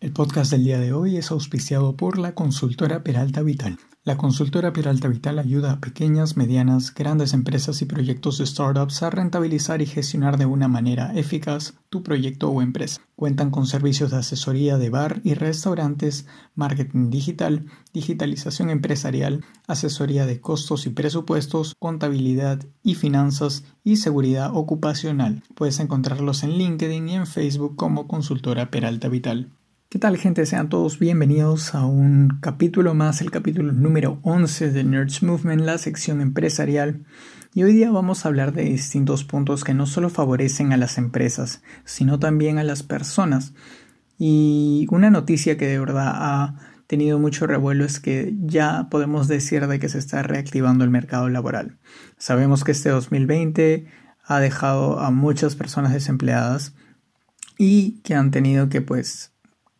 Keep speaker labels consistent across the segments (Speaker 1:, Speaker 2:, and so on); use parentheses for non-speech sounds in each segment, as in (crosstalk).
Speaker 1: El podcast del día de hoy es auspiciado por la consultora Peralta Vital. La consultora Peralta Vital ayuda a pequeñas, medianas, grandes empresas y proyectos de startups a rentabilizar y gestionar de una manera eficaz tu proyecto o empresa. Cuentan con servicios de asesoría de bar y restaurantes, marketing digital, digitalización empresarial, asesoría de costos y presupuestos, contabilidad y finanzas y seguridad ocupacional. Puedes encontrarlos en LinkedIn y en Facebook como consultora Peralta Vital. ¿Qué tal gente? Sean todos bienvenidos a un capítulo más, el capítulo número 11 de Nerds Movement, la sección empresarial. Y hoy día vamos a hablar de distintos puntos que no solo favorecen a las empresas, sino también a las personas. Y una noticia que de verdad ha tenido mucho revuelo es que ya podemos decir de que se está reactivando el mercado laboral. Sabemos que este 2020 ha dejado a muchas personas desempleadas y que han tenido que pues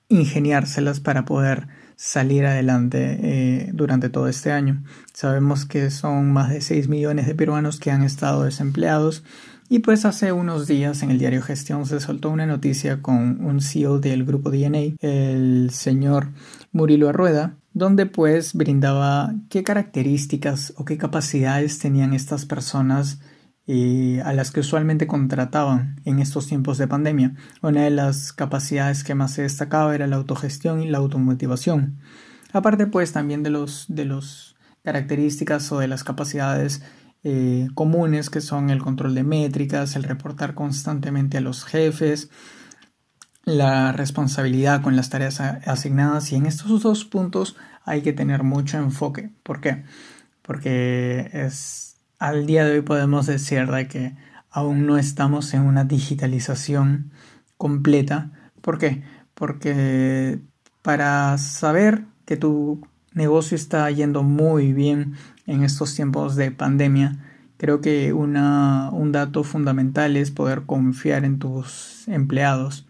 Speaker 1: ingeniárselas para poder salir adelante eh, durante todo este año. Sabemos que son más de 6 millones de peruanos que han estado desempleados y pues hace unos días en el diario Gestión se soltó una noticia con un CEO del grupo DNA, el señor Murilo Arrueda, donde pues brindaba qué características o qué capacidades tenían estas personas a las que usualmente contrataban en estos tiempos de pandemia. Una de las capacidades que más se destacaba era la autogestión y la automotivación. Aparte pues también de los, de los características o de las capacidades eh, comunes que son el control de métricas, el reportar constantemente a los jefes, la responsabilidad con las tareas asignadas y en estos dos puntos hay que tener mucho enfoque. ¿Por qué? Porque es al día de hoy podemos decir de que aún no estamos en una digitalización completa. ¿Por qué? Porque para saber que tu negocio está yendo muy bien en estos tiempos de pandemia, creo que una, un dato fundamental es poder confiar en tus empleados,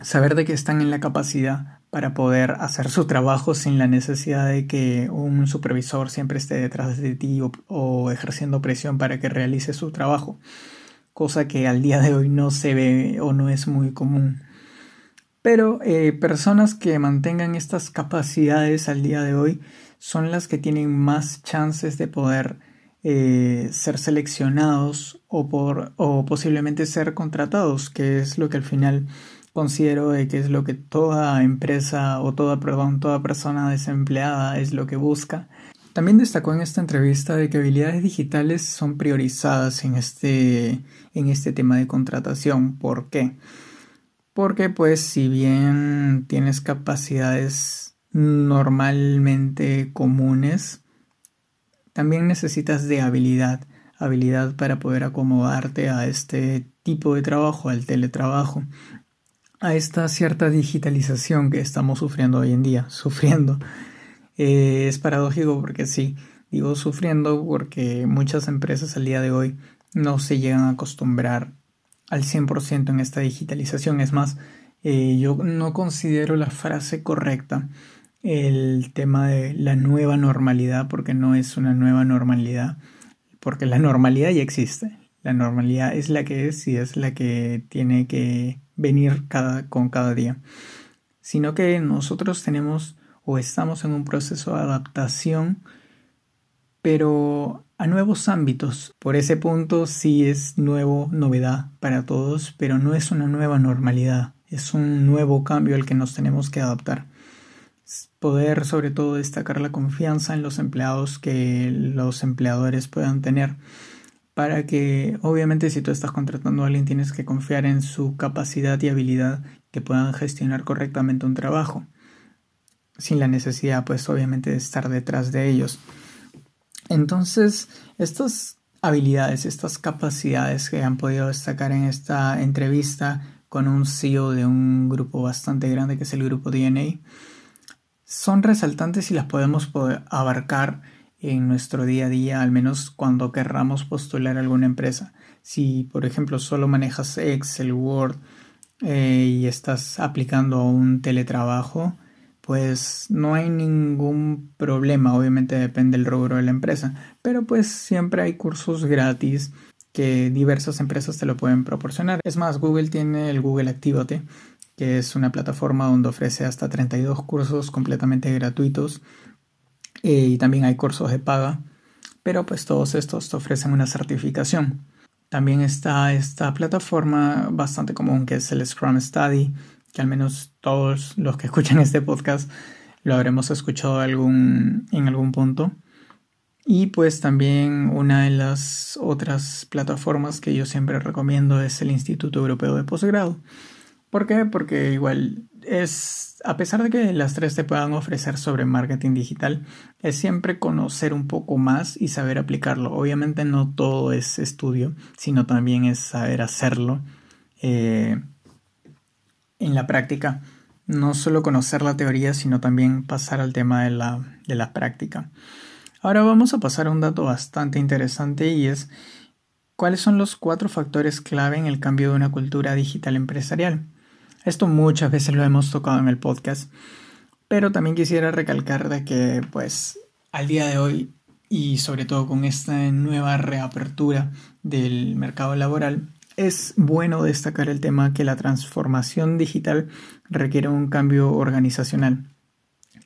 Speaker 1: saber de que están en la capacidad para poder hacer su trabajo sin la necesidad de que un supervisor siempre esté detrás de ti o, ejerciendo presión para que realice su trabajo, cosa que al día de hoy no se ve o no es muy común. Pero eh, personas que mantengan estas capacidades al día de hoy son las que tienen más chances de poder eh, ser seleccionados o, por, o posiblemente ser contratados, que es lo que al final considero que es lo que toda empresa o toda, toda persona desempleada es lo que busca. También destacó en esta entrevista de que habilidades digitales son priorizadas en este, en este tema de contratación. ¿Por qué? Porque pues si bien tienes capacidades normalmente comunes, también necesitas de habilidad, habilidad para poder acomodarte a este tipo de trabajo, al teletrabajo a esta cierta digitalización que estamos sufriendo hoy en día, sufriendo. Eh, es paradójico porque sí, digo sufriendo porque muchas empresas al día de hoy no se llegan a acostumbrar al 100% en esta digitalización. Es más, eh, yo no considero la frase correcta el tema de la nueva normalidad porque no es una nueva normalidad, porque la normalidad ya existe. La normalidad es la que es y es la que tiene que venir con cada día, sino que nosotros tenemos o estamos en un proceso de adaptación, pero a nuevos ámbitos. Por ese punto sí es nuevo, novedad para todos, pero no es una nueva normalidad, es un nuevo cambio al que nos tenemos que adaptar. Poder sobre todo destacar la confianza en los empleados que los empleadores puedan tener para que obviamente si tú estás contratando a alguien tienes que confiar en su capacidad y habilidad que puedan gestionar correctamente un trabajo sin la necesidad pues obviamente de estar detrás de ellos. Entonces estas habilidades estas capacidades que han podido destacar en esta entrevista con un CEO de un grupo bastante grande que es el grupo DNA son resaltantes y las podemos abarcar en nuestro día a día, al menos cuando querramos postular a alguna empresa. Si, por ejemplo, solo manejas Excel, Word eh, y estás aplicando a un teletrabajo, pues no hay ningún problema, obviamente depende del rubro de la empresa, pero pues siempre hay cursos gratis que diversas empresas te lo pueden proporcionar. Es más, Google tiene el Google Actívate, que es una plataforma donde ofrece hasta 32 cursos completamente gratuitos eh, y también hay cursos de paga, pero pues todos estos te ofrecen una certificación. También está esta plataforma bastante común que es el Scrum Study, que al menos todos los que escuchan este podcast lo habremos escuchado en algún punto. Y pues también una de las otras plataformas que yo siempre recomiendo es el Instituto Europeo de Postgrado. ¿Por qué? Porque igual es, a pesar de que las tres te puedan ofrecer sobre marketing digital, es siempre conocer un poco más y saber aplicarlo. Obviamente no todo es estudio, sino también es saber hacerlo eh, en la práctica. No solo conocer la teoría, sino también pasar al tema de la, de la práctica. Ahora vamos a pasar a un dato bastante interesante y es cuáles son los cuatro factores clave en el cambio de una cultura digital empresarial. Esto muchas veces lo hemos tocado en el podcast, pero también quisiera recalcar de que pues al día de hoy y sobre todo con esta nueva reapertura del mercado laboral, es bueno destacar el tema que la transformación digital requiere un cambio organizacional.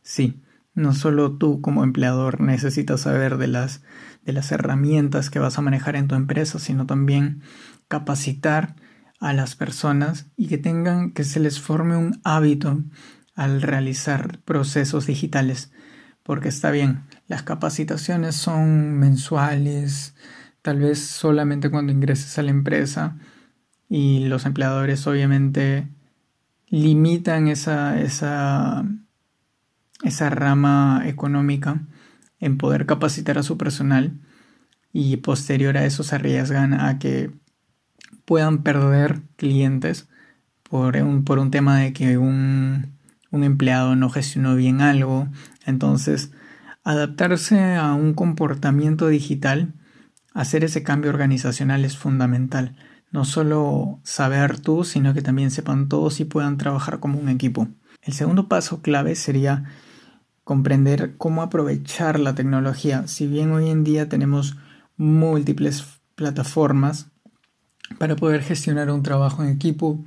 Speaker 1: Sí, no solo tú como empleador necesitas saber de las, de las herramientas que vas a manejar en tu empresa, sino también capacitar a las personas y que tengan que se les forme un hábito al realizar procesos digitales. Porque está bien, las capacitaciones son mensuales, tal vez solamente cuando ingreses a la empresa y los empleadores obviamente limitan esa, esa esa rama económica en poder capacitar a su personal y posterior a eso se arriesgan a que puedan perder clientes por un, por un tema de que un, un empleado no gestionó bien algo. Entonces, adaptarse a un comportamiento digital, hacer ese cambio organizacional es fundamental. No solo saber tú, sino que también sepan todos y puedan trabajar como un equipo. El segundo paso clave sería comprender cómo aprovechar la tecnología. Si bien hoy en día tenemos múltiples plataformas para poder gestionar un trabajo en equipo,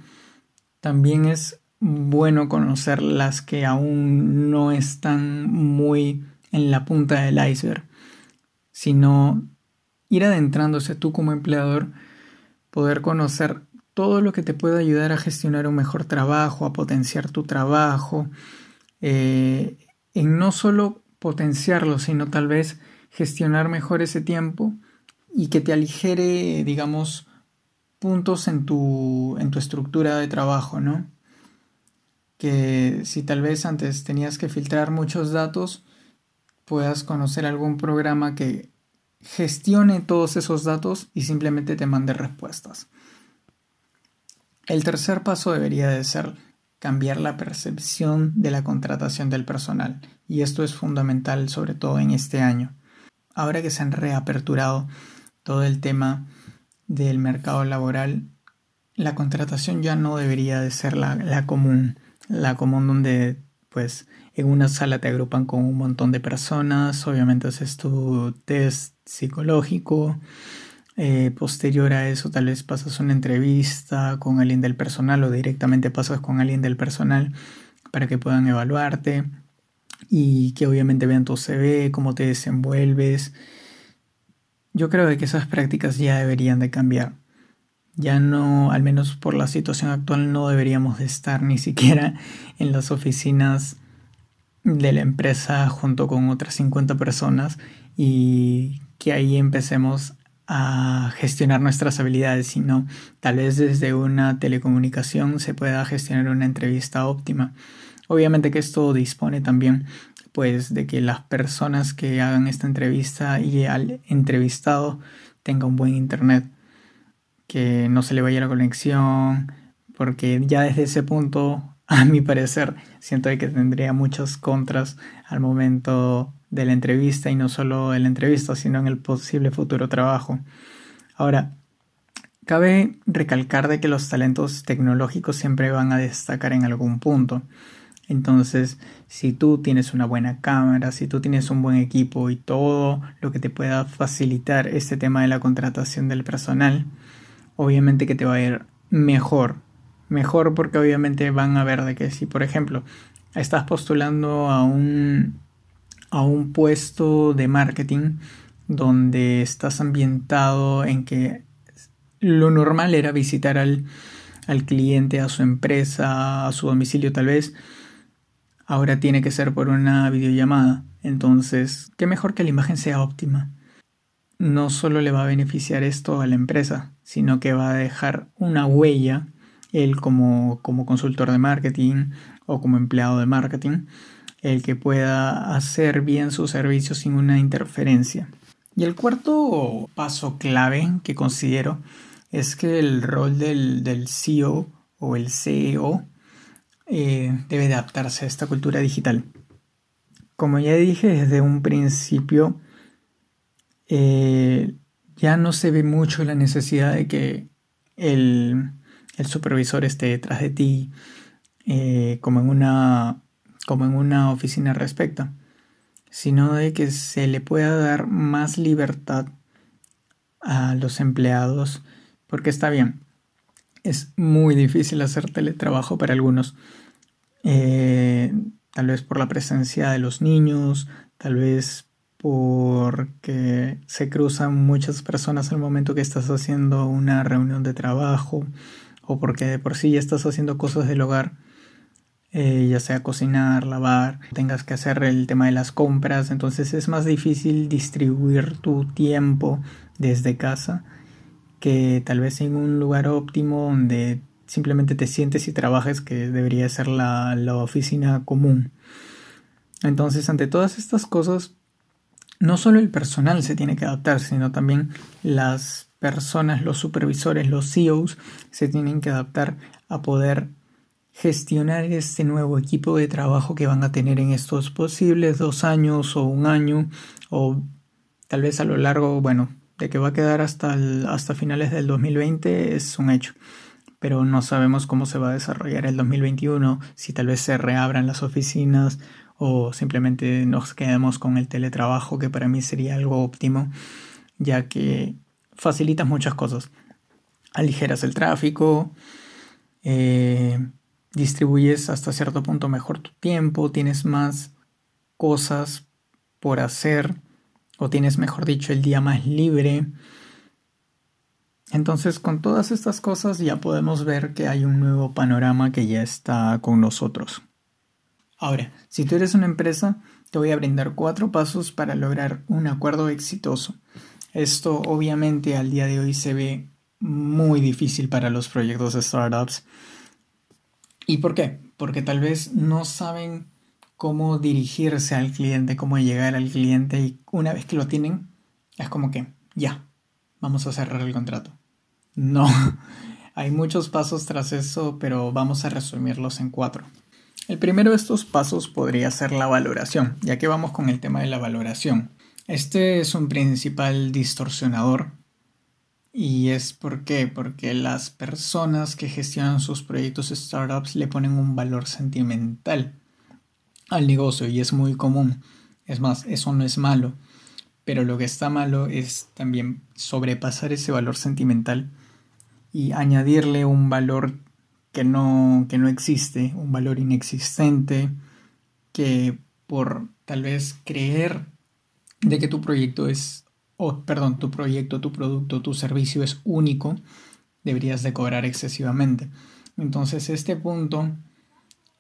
Speaker 1: también es bueno conocer las que aún no están muy en la punta del iceberg, sino ir adentrándose tú como empleador, poder conocer todo lo que te pueda ayudar a gestionar un mejor trabajo, a potenciar tu trabajo, eh, en no solo potenciarlo, sino tal vez gestionar mejor ese tiempo y que te aligere, digamos, puntos en tu, en tu estructura de trabajo, ¿no? Que si tal vez antes tenías que filtrar muchos datos, puedas conocer algún programa que gestione todos esos datos y simplemente te mande respuestas. El tercer paso debería de ser cambiar la percepción de la contratación del personal, y esto es fundamental sobre todo en este año. Ahora que se han reaperturado todo el tema del mercado laboral, la contratación ya no debería de ser la, la común, la común donde pues en una sala te agrupan con un montón de personas, obviamente haces tu test psicológico, eh, posterior a eso, tal vez pasas una entrevista con alguien del personal o directamente pasas con alguien del personal para que puedan evaluarte y que obviamente vean tu CV, cómo te desenvuelves. Yo creo que esas prácticas ya deberían de cambiar. Ya no, al menos por la situación actual, no deberíamos de estar ni siquiera (laughs) en las oficinas de la empresa junto con otras 50 personas y que ahí empecemos a gestionar nuestras habilidades, sino tal vez desde una telecomunicación se pueda gestionar una entrevista óptima. Obviamente que esto dispone también pues de que las personas que hagan esta entrevista y al entrevistado tenga un buen internet, que no se le vaya la conexión, porque ya desde ese punto, (laughs) a mi parecer, siento que tendría muchas contras al momento de la entrevista y no solo en la entrevista, sino en el posible futuro trabajo. Ahora, cabe recalcar de que los talentos tecnológicos siempre van a destacar en algún punto. Entonces, si tú tienes una buena cámara, si tú tienes un buen equipo y todo lo que te pueda facilitar este tema de la contratación del personal, obviamente que te va a ir mejor, mejor porque obviamente van a ver de que si, por ejemplo, estás postulando a un, a un puesto de marketing donde estás ambientado en que lo normal era visitar al, al cliente, a su empresa, a su domicilio tal vez, ahora tiene que ser por una videollamada. Entonces, qué mejor que la imagen sea óptima. No solo le va a beneficiar esto a la empresa, sino que va a dejar una huella, él como, como consultor de marketing o como empleado de marketing, el que pueda hacer bien su servicio sin una interferencia. Y el cuarto paso clave que considero es que el rol del, del CEO o el CEO eh, debe adaptarse a esta cultura digital. Como ya dije desde un principio, eh, ya no se ve mucho la necesidad de que el, supervisor esté detrás de ti eh, como, en una, como en una oficina respecta, sino de que se le pueda dar más libertad a los empleados, porque está bien, es muy difícil hacer teletrabajo para algunos, eh, tal vez por la presencia de los niños, tal vez porque se cruzan muchas personas al momento que estás haciendo una reunión de trabajo o porque de por sí ya estás haciendo cosas del hogar, eh, ya sea cocinar, lavar, tengas que hacer el tema de las compras, entonces es más difícil distribuir tu tiempo desde casa que tal vez en un lugar óptimo donde simplemente te sientes y trabajes, que debería ser la, oficina común. Entonces, ante todas estas cosas, no solo el personal se tiene que adaptar, sino también las personas, los supervisores, los CEOs, se tienen que adaptar a poder gestionar este nuevo equipo de trabajo que van a tener en estos posibles dos años o un año o tal vez a lo largo, bueno, de que va a quedar hasta, hasta finales del 2020 es un hecho pero no sabemos cómo se va a desarrollar el 2021, si tal vez se reabran las oficinas o simplemente nos quedemos con el teletrabajo, que para mí sería algo óptimo, ya que facilitas muchas cosas. Aligeras el tráfico, eh, distribuyes hasta cierto punto mejor tu tiempo, tienes más cosas por hacer, o tienes, mejor dicho, el día más libre. Entonces con todas estas cosas ya podemos ver que hay un nuevo panorama que ya está con nosotros. Ahora, si tú eres una empresa, te voy a brindar cuatro pasos para lograr un acuerdo exitoso. Esto obviamente al día de hoy se ve muy difícil para los proyectos de startups. ¿Y por qué? Porque tal vez no saben cómo dirigirse al cliente, cómo llegar al cliente y una vez que lo tienen, es como que ya, vamos a cerrar el contrato. No, (laughs) hay muchos pasos tras eso, pero vamos a resumirlos en cuatro. El primero de estos pasos podría ser la valoración, ya que vamos con el tema de la valoración. Este es un principal distorsionador y es por qué, porque las personas que gestionan sus proyectos startups le ponen un valor sentimental al negocio y es muy común. Es más, eso no es malo, pero lo que está malo es también sobrepasar ese valor sentimental y añadirle un valor que no, que no existe, un valor inexistente, que por tal vez creer de que tu proyecto es, perdón, tu proyecto, tu producto, tu servicio es único, deberías de cobrar excesivamente. Entonces este punto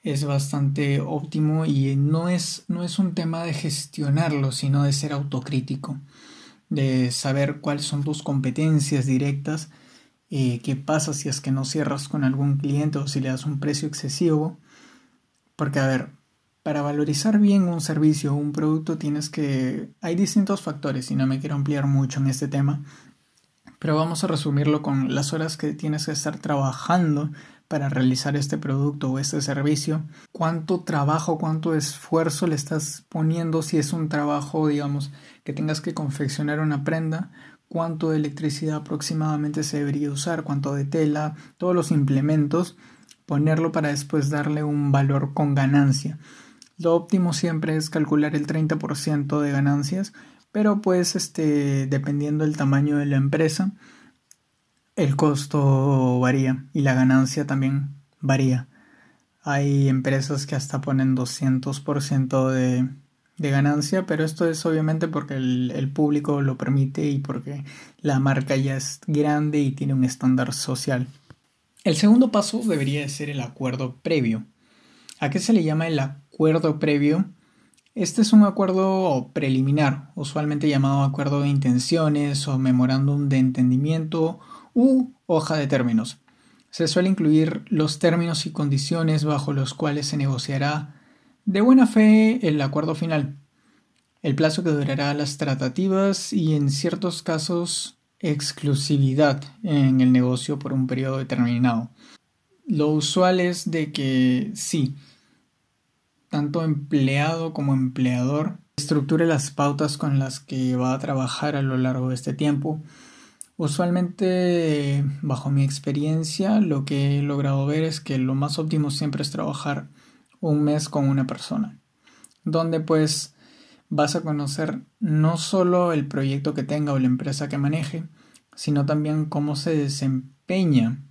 Speaker 1: es bastante óptimo y no es, no es un tema de gestionarlo, sino de ser autocrítico, de saber cuáles son tus competencias directas eh, qué pasa si es que no cierras con algún cliente o si le das un precio excesivo. Porque, a ver, para valorizar bien un servicio o un producto tienes que... Hay distintos factores y no me quiero ampliar mucho en este tema, pero vamos a resumirlo con las horas que tienes que estar trabajando para realizar este producto o este servicio, cuánto trabajo, cuánto esfuerzo le estás poniendo si es un trabajo, digamos, que tengas que confeccionar una prenda cuánto de electricidad aproximadamente se debería usar, cuánto de tela, todos los implementos, ponerlo para después darle un valor con ganancia. Lo óptimo siempre es calcular el 30% de ganancias, pero pues este, dependiendo del tamaño de la empresa, el costo varía y la ganancia también varía. Hay empresas que hasta ponen 200% de, de ganancia, pero esto es obviamente porque el, público lo permite y porque la marca ya es grande y tiene un estándar social. El segundo paso debería ser el acuerdo previo. ¿A qué se le llama el acuerdo previo? Este es un acuerdo preliminar, usualmente llamado acuerdo de intenciones o memorándum de entendimiento u hoja de términos. Se suele incluir los términos y condiciones bajo los cuales se negociará de buena fe el acuerdo final, el plazo que durará las tratativas y en ciertos casos exclusividad en el negocio por un periodo determinado. Lo usual es de que sí, tanto empleado como empleador estructure las pautas con las que va a trabajar a lo largo de este tiempo. Usualmente, bajo mi experiencia, lo que he logrado ver es que lo más óptimo siempre es trabajar un mes con una persona, donde pues vas a conocer no solo el proyecto que tenga o la empresa que maneje, sino también cómo se desempeña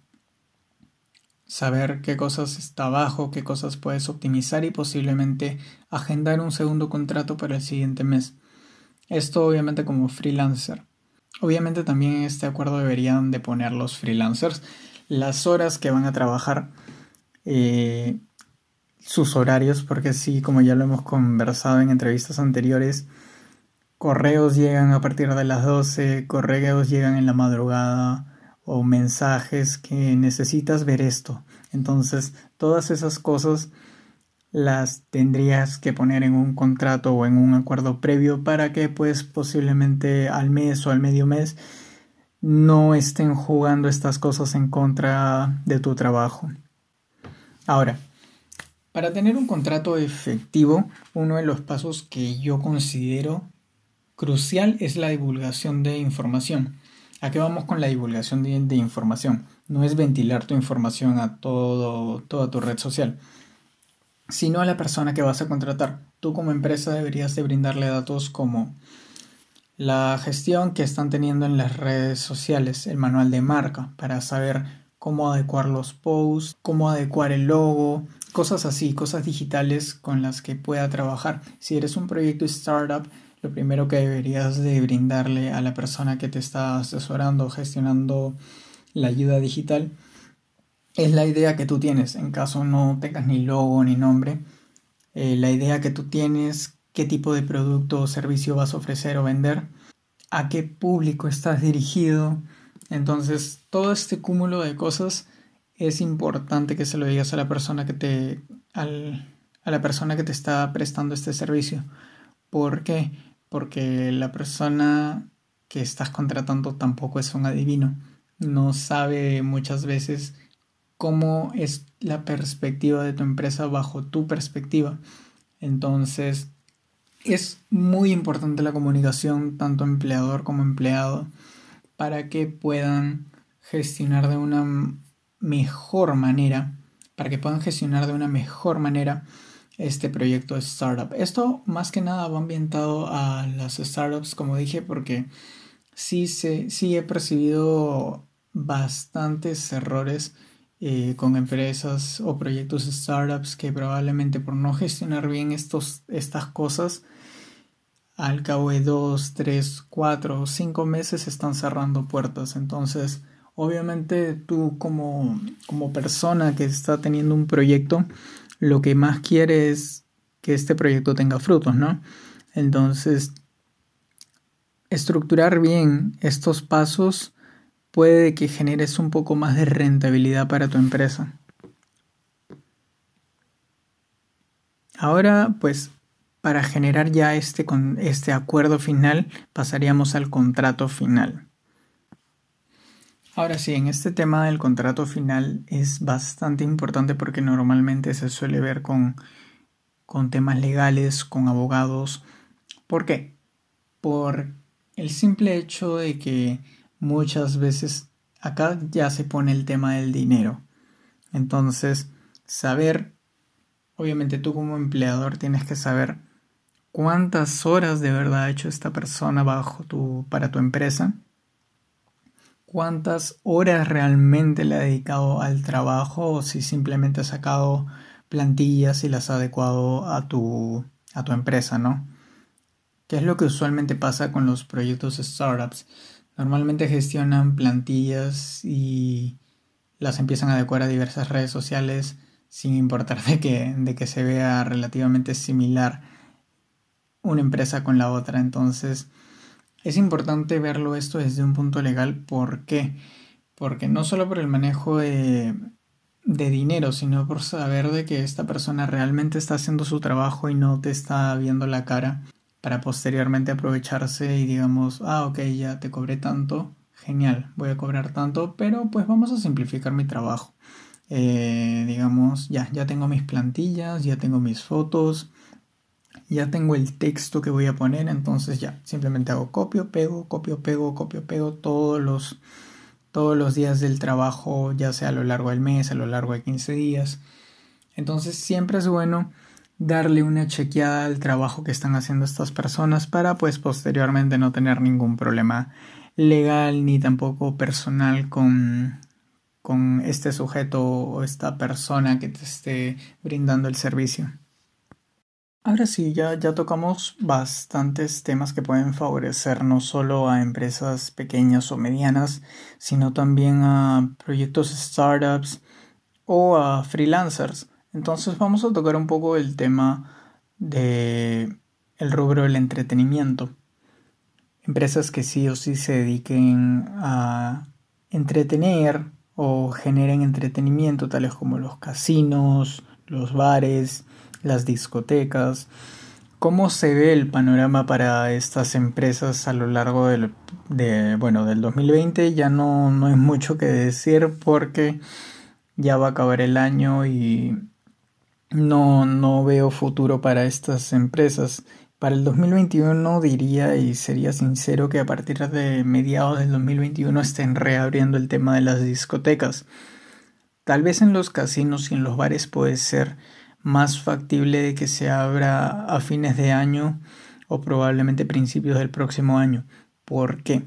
Speaker 1: saber qué cosas está abajo, qué cosas puedes optimizar y posiblemente agendar un segundo contrato para el siguiente mes. Esto obviamente como freelancer. Obviamente también en este acuerdo deberían de poner los freelancers las horas que van a trabajar, eh, sus horarios, porque sí, como ya lo hemos conversado en entrevistas anteriores, correos llegan a partir de las 12, correos llegan en la madrugada, o mensajes que necesitas ver esto. Entonces, todas esas cosas las tendrías que poner en un contrato o en un acuerdo previo para que pues posiblemente al mes o al medio mes no estén jugando estas cosas en contra de tu trabajo. Ahora, para tener un contrato efectivo, uno de los pasos que yo considero crucial es la divulgación de información. ¿A qué vamos con la divulgación de, información? No es ventilar tu información a todo, toda tu red social, sino a la persona que vas a contratar. Tú como empresa deberías de brindarle datos como la gestión que están teniendo en las redes sociales, el manual de marca, para saber cómo adecuar los posts, cómo adecuar el logo, cosas así, cosas digitales con las que pueda trabajar. Si eres un proyecto startup, lo primero que deberías de brindarle a la persona que te está asesorando gestionando la ayuda digital es la idea que tú tienes, en caso no tengas ni logo ni nombre, eh, la idea que tú tienes, qué tipo de producto o servicio vas a ofrecer o vender, a qué público estás dirigido. Entonces, todo este cúmulo de cosas es importante que se lo digas a la persona que te, a la persona que te está prestando este servicio. ¿Por qué? porque la persona que estás contratando tampoco es un adivino. No sabe muchas veces cómo es la perspectiva de tu empresa bajo tu perspectiva. Entonces, es muy importante la comunicación, tanto empleador como empleado, para que puedan gestionar de una mejor manera, para que puedan gestionar de una mejor manera este proyecto de startup. Esto más que nada va ambientado a las startups, como dije, porque sí, sí he percibido bastantes errores eh, con empresas o proyectos startups que probablemente por no gestionar bien estos, estas cosas, al cabo de dos, tres, cuatro o cinco meses están cerrando puertas. Entonces, obviamente tú como, como persona que está teniendo un proyecto, lo que más quiere es que este proyecto tenga frutos, ¿no? Entonces, estructurar bien estos pasos puede que generes un poco más de rentabilidad para tu empresa. Ahora, pues, para generar ya este, este acuerdo final, pasaríamos al contrato final. Ahora sí, en este tema del contrato final es bastante importante porque normalmente se suele ver con, con temas legales, con abogados. ¿Por qué? Por el simple hecho de que muchas veces acá ya se pone el tema del dinero. Entonces, saber, obviamente tú como empleador tienes que saber cuántas horas de verdad ha hecho esta persona bajo tu, para tu empresa cuántas horas realmente le ha dedicado al trabajo o si simplemente ha sacado plantillas y las ha adecuado a tu, a tu empresa, ¿no? ¿Qué es lo que usualmente pasa con los proyectos startups? Normalmente gestionan plantillas y las empiezan a adecuar a diversas redes sociales sin importar de que, de que se vea relativamente similar una empresa con la otra. Entonces, es importante verlo esto desde un punto legal. ¿Por qué? Porque no solo por el manejo de, de dinero, sino por saber de que esta persona realmente está haciendo su trabajo y no te está viendo la cara para posteriormente aprovecharse y digamos, ah, ok, ya te cobré tanto, genial, voy a cobrar tanto, pero pues vamos a simplificar mi trabajo. Eh, digamos, ya, ya tengo mis plantillas, ya tengo mis fotos, ya tengo el texto que voy a poner, entonces ya, simplemente hago copio, pego, copio, pego, copio, pego todos los, todos los días del trabajo, ya sea a lo largo del mes, a lo largo de 15 días. Entonces siempre es bueno darle una chequeada al trabajo que están haciendo estas personas para pues posteriormente no tener ningún problema legal ni tampoco personal con, con este sujeto o esta persona que te esté brindando el servicio. Ahora sí, ya, ya tocamos bastantes temas que pueden favorecer no solo a empresas pequeñas o medianas, sino también a proyectos startups o a freelancers. Entonces vamos a tocar un poco el tema de el rubro del entretenimiento. Empresas que sí o sí se dediquen a entretener o generen entretenimiento, tales como los casinos, los bares, las discotecas. ¿Cómo se ve el panorama para estas empresas a lo largo del, de, bueno, del 2020? Ya no, no hay mucho que decir porque ya va a acabar el año y no, no veo futuro para estas empresas. Para el 2021 diría y sería sincero que a partir de mediados del 2021 estén reabriendo el tema de las discotecas. Tal vez en los casinos y en los bares puede ser más factible de que se abra a fines de año o probablemente principios del próximo año. ¿Por qué?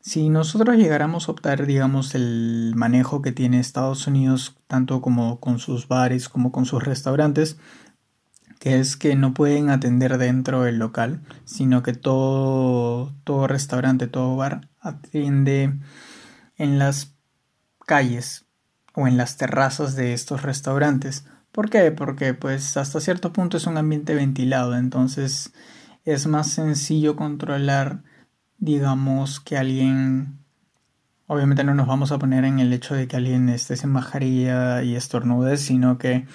Speaker 1: Si nosotros llegáramos a optar, digamos, el manejo que tiene Estados Unidos, tanto como con sus bares como con sus restaurantes, que es que no pueden atender dentro del local, sino que todo, todo restaurante, todo bar atiende en las calles o en las terrazas de estos restaurantes. ¿Por qué? Porque pues hasta cierto punto es un ambiente ventilado, entonces es más sencillo controlar, digamos, que alguien... Obviamente no nos vamos a poner en el hecho de que alguien esté sin mascarilla y estornude, sino que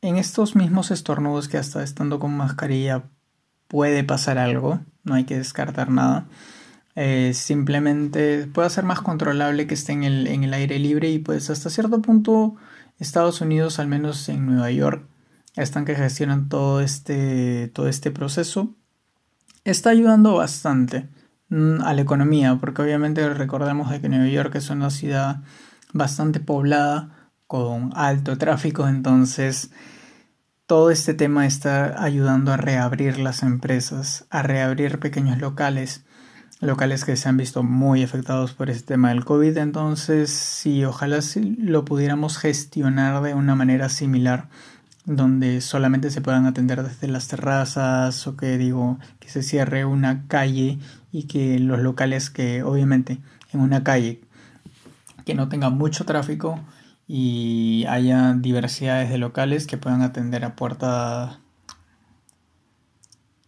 Speaker 1: en estos mismos estornudos que hasta estando con mascarilla puede pasar algo, no hay que descartar nada. Eh, simplemente puede ser más controlable que esté en el, en el aire libre y pues hasta cierto punto Estados Unidos, al menos en Nueva York, están que gestionan todo este, todo este proceso. Está ayudando bastante mm, a la economía, porque obviamente recordemos de que Nueva York es una ciudad bastante poblada, con alto tráfico, entonces todo este tema está ayudando a reabrir las empresas, a reabrir pequeños locales locales que se han visto muy afectados por este tema del COVID. Entonces, sí, ojalá lo pudiéramos gestionar de una manera similar, donde solamente se puedan atender desde las terrazas o que digo, que se cierre una calle y que los locales que obviamente en una calle que no tenga mucho tráfico y haya diversidades de locales que puedan atender a puerta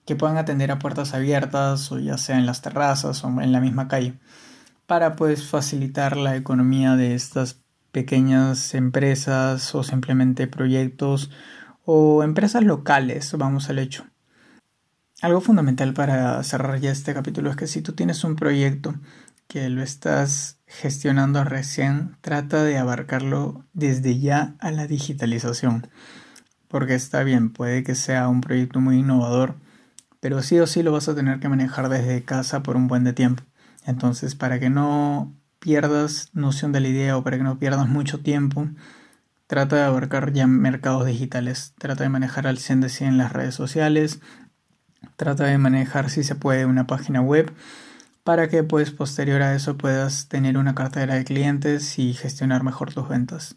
Speaker 1: que puedan atender a puertas abiertas o ya sea en las terrazas o en la misma calle para pues facilitar la economía de estas pequeñas empresas o simplemente proyectos o empresas locales, vamos al hecho. Algo fundamental para cerrar ya este capítulo es que si tú tienes un proyecto que lo estás gestionando recién, trata de abarcarlo desde ya a la digitalización. Porque está bien, puede que sea un proyecto muy innovador, pero sí o sí lo vas a tener que manejar desde casa por un buen de tiempo. Entonces, para que no pierdas noción de la idea o para que no pierdas mucho tiempo, trata de abarcar ya mercados digitales, trata de manejar al 100 de 100 las redes sociales, trata de manejar si se puede una página web, para que pues posterior a eso puedas tener una cartera de clientes y gestionar mejor tus ventas.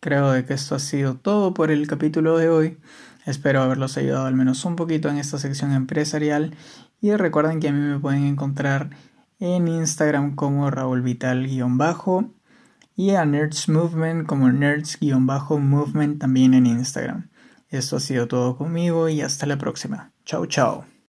Speaker 1: Creo de que esto ha sido todo por el capítulo de hoy. Espero haberlos ayudado al menos un poquito en esta sección empresarial y recuerden que a mí me pueden encontrar en Instagram como Raúl Vital-bajo y a Nerds Movement como Nerds-movement también en Instagram. Esto ha sido todo conmigo y hasta la próxima. Chao, chao.